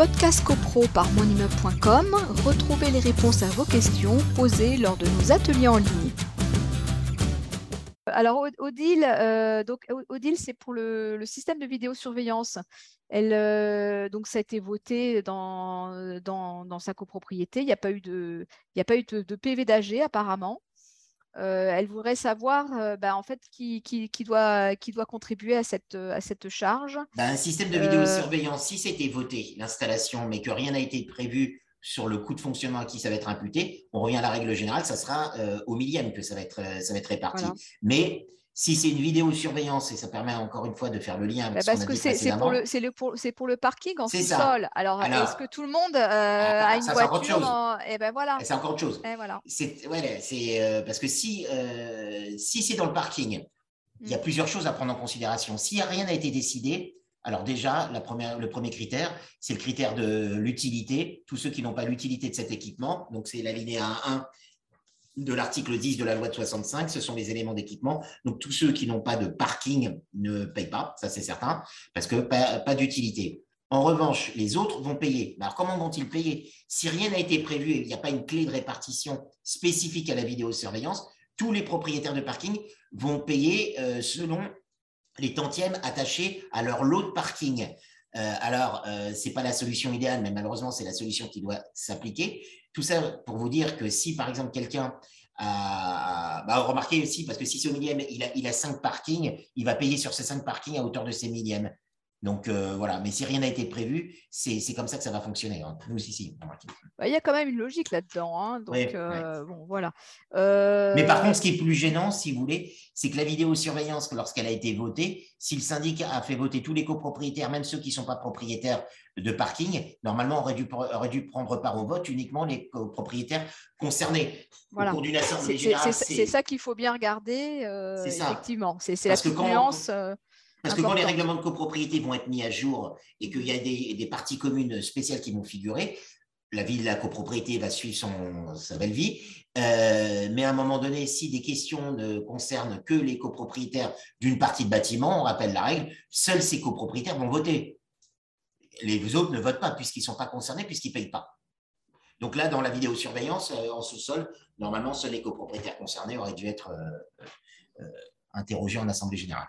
Podcast CoPro par monimmeuble.com, retrouvez les réponses à vos questions posées lors de nos ateliers en ligne. Alors Odile, euh, donc Odile, c'est pour le, système de vidéosurveillance. Elle, euh, donc ça a été voté dans, dans, sa copropriété. Il n'y a pas eu de, il a pas eu de PV d'AG apparemment. Euh, elle voudrait savoir euh, bah, en fait qui, doit, qui doit contribuer à cette, à cette charge. Bah, un système de euh, vidéosurveillance, si c'était voté, l'installation, mais que rien n'a été prévu sur le coût de fonctionnement à qui ça va être imputé, on revient à la règle générale, ça sera au millième que ça va être, ça va être réparti. Mais si c'est une vidéosurveillance, et ça permet encore une fois de faire le lien avec bah, Parce que c'est pour, le, pour, pour le parking en sous-sol. Alors, est-ce que tout le monde euh, ah, a une voiture Et eh ben voilà. C'est encore autre chose. Et voilà. C'est ouais, euh, parce que si, euh, si c'est dans le parking, il y a mm. plusieurs choses à prendre en considération. Si rien n'a été décidé, alors déjà, la première, le premier critère, c'est le critère de l'utilité. Tous ceux qui n'ont pas l'utilité de cet équipement, donc c'est l'alinéa 1 de l'article 10 de la loi de 65, ce sont les éléments d'équipement. Donc, tous ceux qui n'ont pas de parking ne payent pas, ça c'est certain, parce que pas, d'utilité. En revanche, les autres vont payer. Alors, comment vont-ils payer? Si rien n'a été prévu et il n'y a pas une clé de répartition spécifique à la vidéosurveillance, tous les propriétaires de parking vont payer euh, selon les tantièmes attachés à leur lot de parking. Euh, alors, euh, ce n'est pas la solution idéale, mais malheureusement, c'est la solution qui doit s'appliquer. Tout ça pour vous dire que si, par exemple, quelqu'un a. Bah, remarquez aussi, parce que si au millième, il a, il a cinq parkings, il va payer sur ces cinq parkings à hauteur de ses millièmes. Donc euh, voilà, mais si rien n'a été prévu, c'est comme ça que ça va fonctionner. Hein. Nous aussi. Bah, il y a quand même une logique là-dedans. Hein. donc euh, bon, voilà. Mais par contre, ce qui est plus gênant, si vous voulez, c'est que la vidéosurveillance, lorsqu'elle a été votée, si le syndic a fait voter tous les copropriétaires, même ceux qui ne sont pas propriétaires de parking, normalement, aurait dû, aurait dû prendre part au vote uniquement les copropriétaires concernés. Voilà. C'est ça qu'il faut bien regarder, euh, effectivement. C'est la nuance. Parce que quand les règlements de copropriété vont être mis à jour et qu'il y a des, parties communes spéciales qui vont figurer, la vie de la copropriété va suivre son, sa belle vie. Euh, mais à un moment donné, si des questions ne concernent que les copropriétaires d'une partie de bâtiment, on rappelle la règle, seuls ces copropriétaires vont voter. Les autres ne votent pas puisqu'ils ne sont pas concernés, puisqu'ils ne payent pas. Donc là, dans la vidéosurveillance, euh, en sous-sol, normalement, seuls les copropriétaires concernés auraient dû être euh, interrogés en Assemblée générale.